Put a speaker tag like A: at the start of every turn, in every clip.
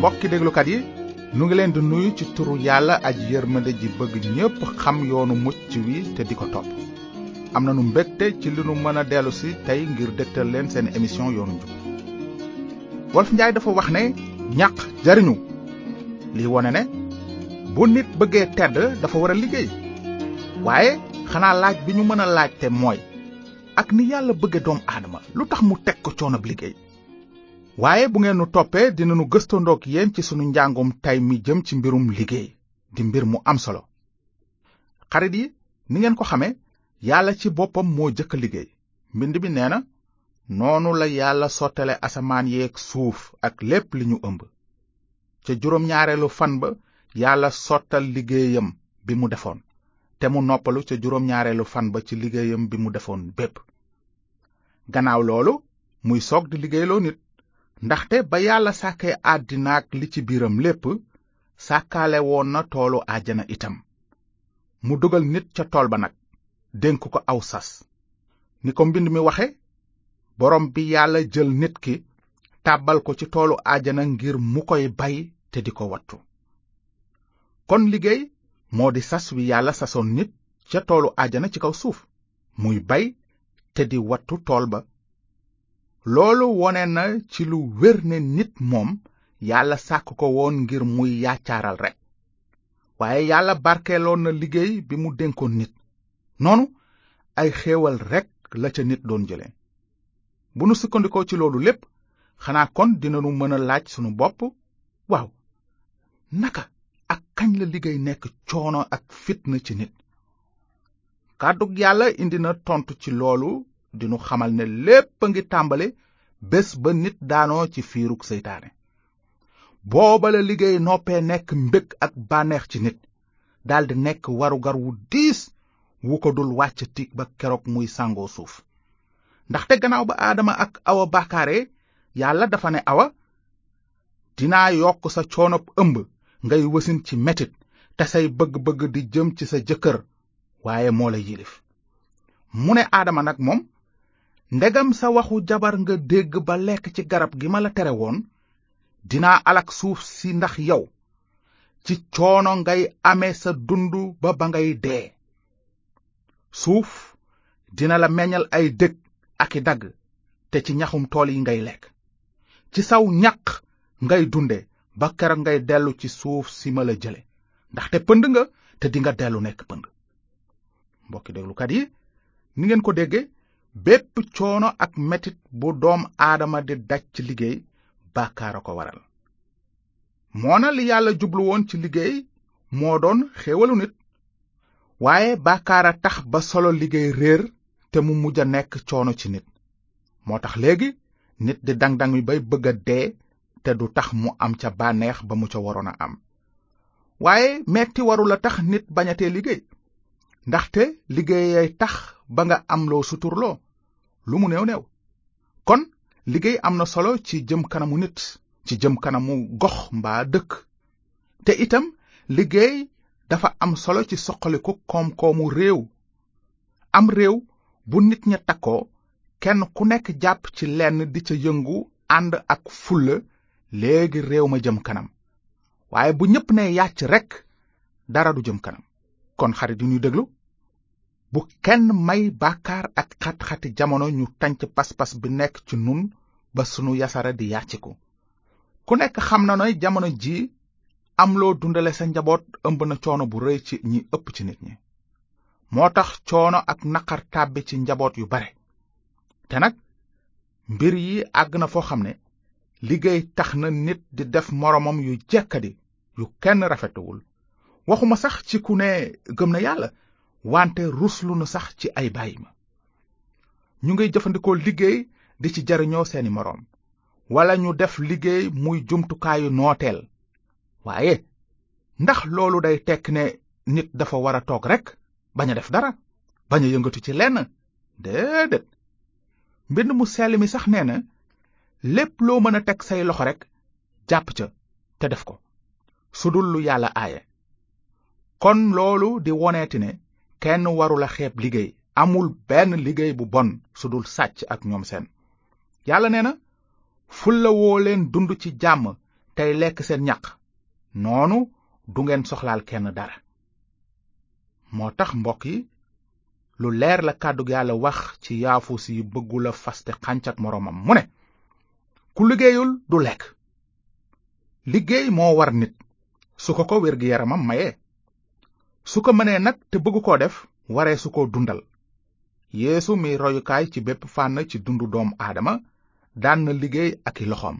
A: mbokki déglukat yi nu ngi leen di nuyu ci turu yàlla aj yërmande ji bëgg ñépp xam yoonu mucc wi te di ko topp am na nu mbégte ci li nu mën a dellu si tey ngir dégtal leen seen émission yoonu njub Wolof Njaay dafa wax ne ñàq jariñu lii wone ne bu nit bëggee tedd dafa war a liggéey waaye xanaa laaj bi ñu mën a laaj te mooy ak ni yàlla bëgge doom aadama lu tax mu teg ko coonab liggéey waaye bu ngeen nu toppee dinañu gëstandoog yéen ci sunu njàngum tey mi jëm ci mbirum liggéey di mbir mu am solo xarit yi ni ngeen ko xame yàlla ci boppam moo jëkk liggéey mbind bi nee na noonu la yàlla sottale asamaan yeeg suuf ak lépp li ñu ëmb ca juróom ñaareelu fan ba yàlla sottal liggéeyam bi mu defoon te mu noppalu ca juróom ñaareelu fan ba ci liggéeyam bi mu defoon bépp gannaaw loolu muy soog di liggéeyloo nit ndaxte ba yàlla sàkkee àddinaak li ci biiram lépp sàkkaale woon na toolu àjjana itam mu dugal nit ca tool ba nag dénk ko aw sas ni ko mbind mi waxe borom bi yàlla jël nit ki tàbbal ko ci toolu àjjana ngir mu koy bay te di ko wattu kon liggéey moo di sas wi yàlla sasoon nit ca toolu àjjana ci kaw suuf muy bay te di wattu tool ba loolu wone na ci lu wér ne nit moom yàlla sàkk ko woon ngir muy yàccaaral rekk waaye yàlla barkeeloon na liggéey bi mu dénkoon nit noonu ay xéewal rekk la ca nit doon jële bu nu sukkandikoo ci loolu lépp xanaa kon dinanu mën a laaj sunu bopp waaw naka ak kañ la liggéey nekk coono ak fitna ci nit kàddug yàlla indi na tontu ci loolu dinu xamal ne lépp a ngi tàmbali bés ba nit daanoo ci fiirug seytaane booba la liggéey noppee nekk mbég ak bànneex ci nit daldi nekk warugar wu diis wu ko dul wàcc tig ba keroog muy sàngoo suuf ndaxte gannaaw ba aadama ak awa bàkkaare yàlla dafa ne awa dinaa yokk sa coonob ëmb ngay wasin ci metit te say bëgg-bëgg di jëm ci sa jëkkër waaye moo la yilif mu ne aadama nag moom ndegam sa waxu jabar nga dégg ba lekk ci garab gi ma la tere woon dinaa alak suuf si ndax yow ci coono ngay ame sa dund ba ba ngay dee suuf dina la meññal ay dëkk ak i dagg te ci ñaxum tool yi ngay lekk ci saw ñaq ngay dunde ba keroog ngay dellu ci suuf si ma la jële ndaxte pënd nga te dinga dellu nekk pënd mbokki déglukat yi ni ngeen ko dégge bépp coono ak metit bu doom aadama di daj ci liggéey bàkkaar a ko waral moona li yàlla jublu woon ci liggéey moo doon xéewalu nit waaye bàkkaar a tax ba solo liggéey réer te mu mujj a nekk coono ci nit moo tax léegi nit di dang-dang mi bay bëgg a dee te du tax mu am ca bànneex ba mu ca waroon a am waaye metti warul a tax nit bañatee liggéey ndaxte liggéeyay tax ba nga am loo suturloo lu mu néew néew kon liggéey am na solo ci jëm kanamu nit ci jëm kanamu gox mbaa dëkk te itam liggéey dafa am solo ci soqaliku koom-koomu réew am réew bu nit ña takkoo kenn ku nekk jàpp ci lenn di ca yëngu ànd ak fulla léegi réew ma jëm kanam waaye bu ñépp ne yàcc rekk dara du jëm kanam kon xarit yu ñuy déglu bu kenn may bàkkaar ak xat-xati jamono ñu tànc pas-pas bi nekk ci nun ba sunu yasara di yàcciku ku nekk xam na ne jamono ji am loo dundale sa njaboot ëmb na coono bu rëy ci ñi ëpp ci nit ñi moo tax coono ak naqar tàbbi ci njaboot yu bare te nag mbir yi àgg na foo xam ne liggéey tax na nit di def moroomam yu jekkadi yu kenn rafetuwul waxuma sax ci ku ne gëm na yàlla wante ruslu nu sax ci ay bàyyi ma ñu ngay jëfandikoo liggéey di ci jariñoo seeni moroom walla ñu def liggéey muy jumtukaayu nooteel waaye ndax loolu day tekk ne nit dafa war a toog rekk bañ a def dara bañ a yëngatu ci lenn déedéet mbind mu sell mi sax nee na lépp loo mën a teg say loxo rekk jàpp ca te def ko su dul lu yàlla aaye kon loolu di woneeti ne kenn warul a xeeb liggéey amul benn liggéey bu bon su dul sàcc ak ñoom seen yàlla nee na fulla woo leen dund ci jàmm tey lekk seen ñaq noonu du ngeen soxlaal kenn dara moo tax mbokk yi lu leer la kàddu yàlla wax ci yaafus yi bëggula faste xànc ak moroomam mu ne ku liggéeyul du lekk liggéey moo war nit su ko ko wér gi yaramam maye su ko mënee nag te bëgg koo def waree su ko dundal yéesu mi royukaay ci bépp fànn ci dundu doom aadama daan na liggéey ak i loxoom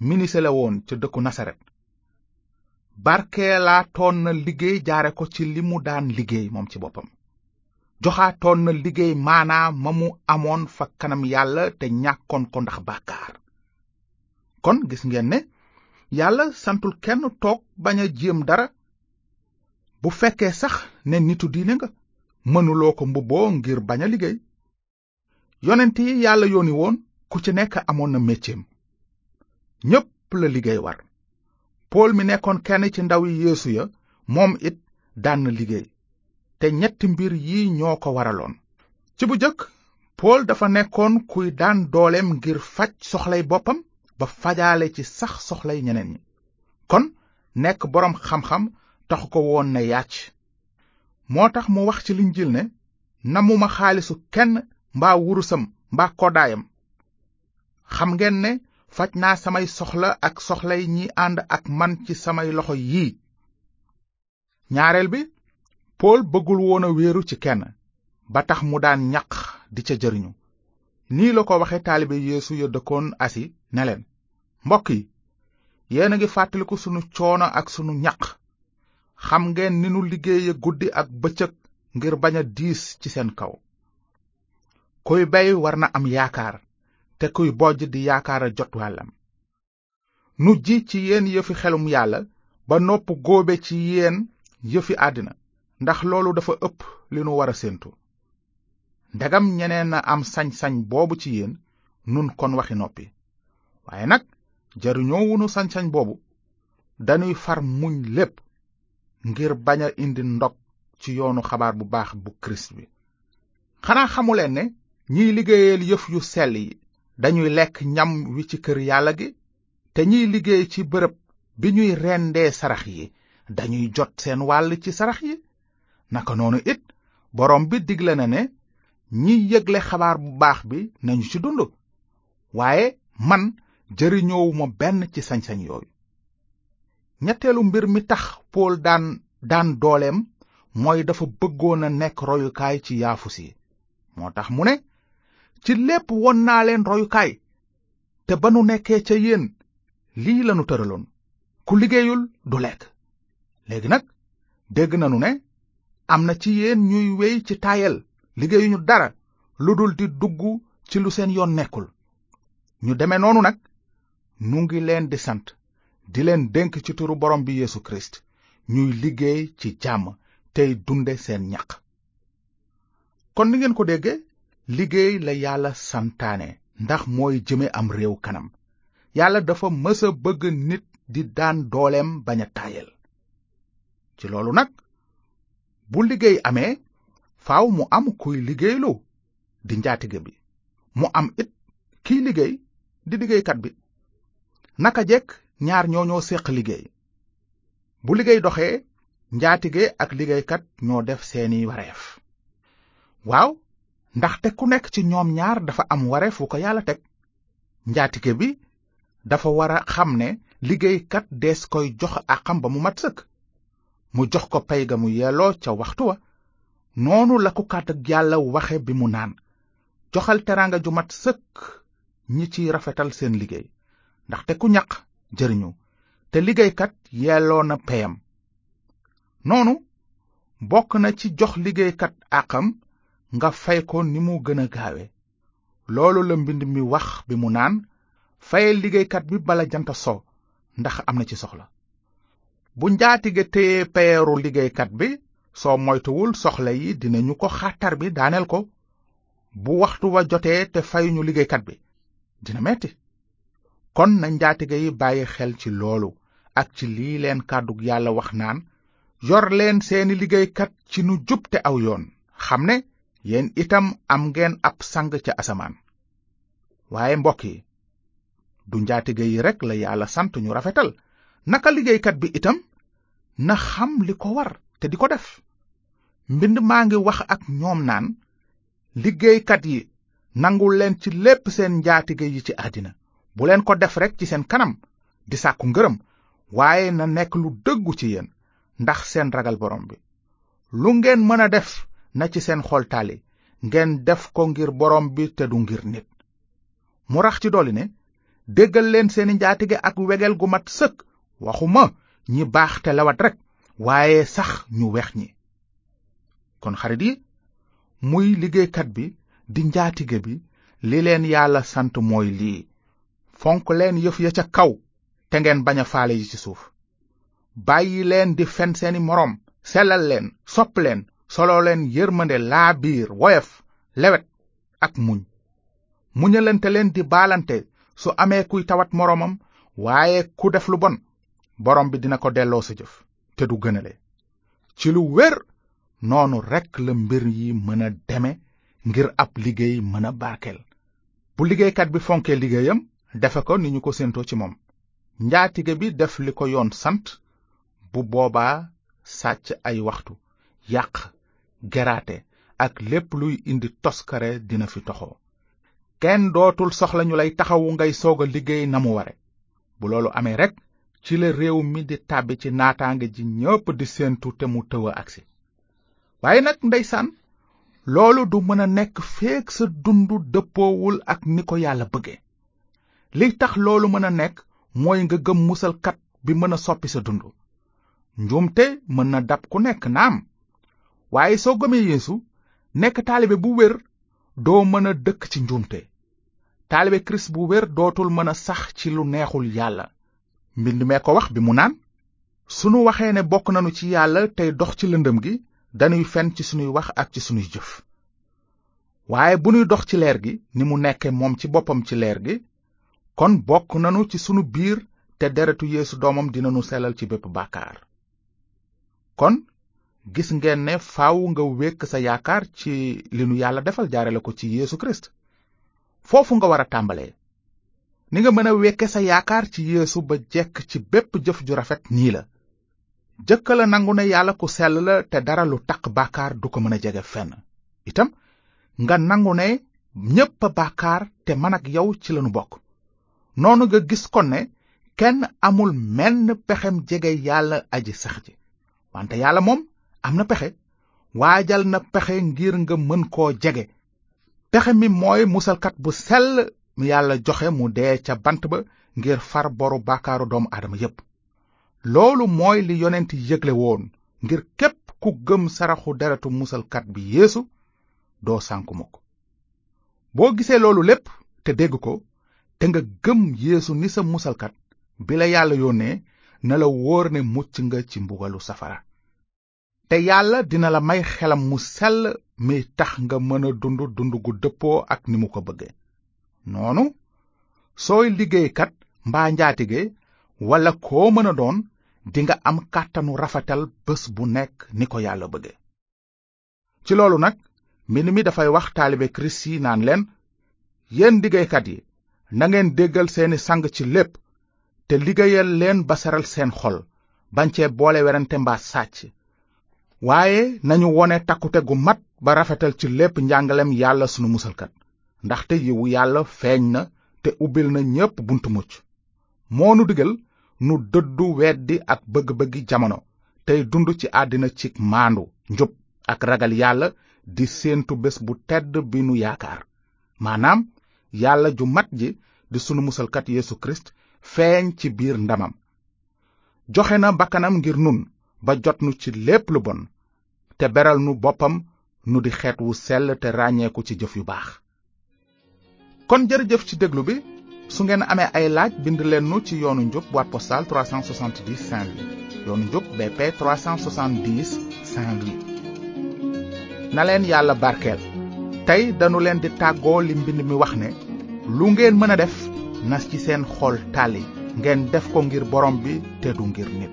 A: minise la woon ca dëkku nasaret barkeelaatoon na liggéey jaare ko ci li mu daan liggéey moom ci boppam joxaatoon na liggéey maanaa ma mu amoon fa kanam yàlla te ñàkkoon ko ndax bàkkaar kon gis ngeen ne yàlla santul kenn toog bañ a jéem dara bu fekkee sax ne nitu diine nga mënuloo ko mbubboo ngir bañ a liggéey yonent yi yàlla yónni woon ku ci nekk amoon na mécceem ñépp la liggéey war pool mi nekkoon kenn ci ndaw yi yeesu ya moom it daan na liggéey te ñetti mbir yi ñoo ko waraloon ci bu jëkk pool dafa nekkoon kuy daan dooleem ngir faj soxlay boppam ba fajaale ci sax soxlay ñeneen ñi kon nekk boroom xam-xam taxu ko woon na yàcc moo tax mu wax ci linjil ne namuma xaalisu kenn mbaa wurusam mbaa koddaayam xam ngeen ne faj naa samay soxla ak soxlay ñi ànd ak man ci samay loxo yii ñaareel bi pool bëggul woon a wéeru ci kenn ba tax mu daan ñaq di ca jëriñu nii la ko waxe taalibe yeesu ya dëkkoon asi ne leen mbokk yi yéen a ngi fàttaliku sunu coono ak sunu ñaq xam ngeen ni nu liggéeye guddi ak bëccëg ngir bañ a diis ci seen kaw kuy bey war na am yaakaar te kuy bojj di yaakaar a jot wàllam nu ji ci yéen yëfi xelum yàlla ba nopp góobe ci yéen yëfi àddina ndax loolu dafa ëpp li nu war a séentu ndegam ñeneen a am sañ-sañ boobu ci yéen nun kon waxi noppi waaye nag jaruñoo wunu sañ-sañ boobu dañuy far muñ lépp ngir bañ a indi ndog ci yoonu xabaar bu baax bu kirist bi xanaa xamuleen ne ñiy liggéeyal yëf yu sell yi dañuy lekk ñam wi ci kër yàlla gi te ñiy liggéey ci bërëb bi ñuy rendee sarax yi dañuy jot seen wàll ci sarax yi naka noonu it borom bi digle na ne ñiy yëgle xabaar bu baax bi nañu ci dund waaye man jëriñoowuma benn ci sañ-sañ yooyu ñetteelu mbir mi tax pool daan daan dooleem mooy dafa bëggoon a nekk royukaay ci yaafus yi moo tax mu ne ci lépp won naa leen royukaay te ba nu nekkee ca yéen lii lanu tëraloon ku liggéeyul du lekk léegi nag dégg nanu ne am na ci yéen ñuy wéy ci taayal liggéeyuñu dara lu dul di dugg ci lu seen yoon nekkul ñu deme noonu nag nu ngi leen di sant di leen dénk ci turu borom bi Yeesu Kirist ñuy liggéey ci jàmm tey dunde seen ñaq kon ni ngeen ko dégge liggéey la yàlla santaane ndax mooy jëme am réew kanam yàlla dafa mës a bëgg nit di daan dooleem bañ a taayel ci loolu nag bu liggéey amee faaw mu am kuy liggéeylu di njaatige bi mu am it kiy liggéey di liggéeykat bi naka jekk ñaar ñoo ñoo séq liggéey bu liggéey doxee njaatige ak liggéeykat ñoo def seeni wareef waaw ndaxte ku nekk ci ñoom ñaar dafa am wareef wu ko yàlla teg njaatige bi dafa war a xam ne liggéeykat dees koy jox àqam ba mu mat sëkk mu jox ko pay ga mu yelloo ca waxtu wa noonu la ko kàttan yàlla waxe bi mu naan joxal teraanga ju mat sëkk ñi ci rafetal seen liggéey ndaxte ku ñaq jëriñu te liggéeykat yelloo na peyam noonu bokk na ci jox liggéeykat àqam nga fay ko ni mu gën a gaawe loolu la mbind mi wax bi mu naan fayal liggéeykat bi bala jant so ndax am na ci soxla bu njaatige téye peyeeru liggéeykat bi soo moytuwul soxla yi dinañu ko xàttar bi daaneel ko bu waxtu wa jotee te fayuñu liggéeykat bi dina metti kon na njaatige yi bàyyi xel ci loolu ak ci lii leen kàddu yàlla wax naan yor leen seeni liggéeykat ci nu jub te aw yoon xam ne yéen itam am ngeen ab sang ca asamaan waaye mbokk yi du njaatige yi rekk la yàlla sant ñu rafetal naka liggéeykat bi itam na xam li ko war te di ko def mbind maa ngi wax ak ñoom naan liggéeykat yi nangul leen ci lépp seen njaatige yi ci àddina bu leen ko def rekk ci seen kanam di sàkku ngërëm waaye na nekk lu dëggu ci yéen ndax seen ragal borom bi lu ngeen mën a def na ci seen xol tali ngeen def ko ngir borom bi te du ngir nit mu rax ci dolli ne déggal leen seeni njaatige ak wegel gu mat sëkk waxuma ñi baax te lawat rekk waaye sax ñu weex ñi kon xarit yi muy liggéeykat bi di njaatige bi li leen yàlla sant mooy lii fonk leen yëf ya ca kaw te ngeen bañ a faale yi ci suuf bàyyi leen di fen seeni moroom sellal leen sopp leen soloo leen yërmande laa biir woyof lewet ak muñ muñalante leen di baalante su amee kuy tawat moroomam waaye ku def lu bon borom bi dina ko delloo sa jëf te du gënale ci lu wér noonu rekk la mbir yi mën a deme ngir ab liggéey mën a barkeel bu liggéeykat bi fonkee liggéeyam defe ko ni ñu ko séentoo ci moom njaatige bi def li ko yoon sant bu boobaa sàcc ay waxtu yàq geraate ak lépp luy indi toskare dina fi toxoo kenn dootul soxla ñu lay taxawu ngay soog a liggéey na mu ware bu loolu amee rek ci la réew mi di tàbbi ci naataange ji ñépp di séentu te mu tëw a agsi waaye nag ndeysaan loolu du mën a nekk feek sa dund dëppoowul ak ni ko yàlla bëgge li tax loolu mën a nekk mooy nga gëm musalkat bi mën a soppi sa dund njuumte mën na dab ku nekk naam waaye soo gëmee yéesu nekk taalibe bu wér doo mën a dëkk ci njuumte taalibe kirist bu wér dootul mën a sax ci lu neexul yàlla mbind mee ko wax bi mu naan sunu waxee ne bokk nanu ci yàlla tey dox ci lëndëm gi dañuy fen ci sunuy wax ak ci sunuy jëf waaye bu nuy dox ci leer gi ni mu nekke moom ci boppam ci leer gi kon bokk nanu ci sunu biir te deretu yéesu doomam dinanu selal ci bépp bàkkaar kon gis ngeen ne faaw nga wékk sa yaakaar ci li nu yàlla defal jaarale ko ci Yeesu Kirist foofu nga war a tàmbalee ni nga mën a wekke sa yaakaar ci yéesu ba jekk ci bépp jëf ju rafet nii la jëkka la nangu ne yàlla ku sell la te dara lu taq bàkkaar du ko mën a jege fenn itam nga nangu ne ñépp a bàkkaar te man ak yow ci lanu bokk noonu nga gis kon ne kenn amul menn pexem jege yàlla aji sax ji wante yàlla moom am na pexe waajal na pexe ngir nga mën koo jege pexe mi mooy musalkat bu sell mi yàlla joxe mu dee ca bant ba ngir far boru bàkkaaru doomu aadama yépp loolu mooy li yonent yëgle woon ngir képp ku gëm saraxu deretu musalkat bi yéesu doo sànku mukk boo gisee loolu lépp te dégg ko te nga gëm yéesu ni sa musalkat bi la yàlla yónnee na la wóor ne mucc nga ci mbugalu safara te yàlla dina la may xelam mu sell mi tax nga mën a dund dund gu dëppoo ak ni mu ko bëgge noonu sooy liggéeykat mbaa njaatige walla koo mën a doon dinga am kàttanu rafetal bés bu nekk ni ko yàlla bëgge ci loolu nag mbind mi dafay wax taalibe kirist yi naan leen yéen liggéeykat yi nangeen déggal seeni sang ci lépp te liggéeyal leen ba seral seen xol bañ cee boole werante mbaa sàcc waaye nañu wone takkute gu mat ba rafetal ci lépp njàngalem yàlla sunu musalkat ndaxte yiwu yàlla feeñ na te ubbil na ñépp buntu mucc moo nu digal nu dëddu weddi ak bëgg-bëggi jamono tey dund ci àddina ci maandu njub ak ragal yàlla di séentu bés bu tedd bi nu yaakaar maanaam yàlla ju mat ji di sunu musalkat Yeesu Kirist feeñ ci biir ndamam joxe na bakkanam ngir nun ba jot nu ci lépp lu bon te beral nu boppam nu di xeet wu sell te ràññeeku ci jëf yu baax kon jërëjëf ci déglu bi su ngeen amee ay laaj bind leen nu ci yoonu njub boîte postale 370 Saint-Louis yoonu njub BP 370 Saint-Louis na leen yàlla barkeel tey danu leen di tàggoo li mbind mi wax ne lu ngeen mën a def nas ci seen xol tàlli ngeen def ko ngir borom bi te du ngir nit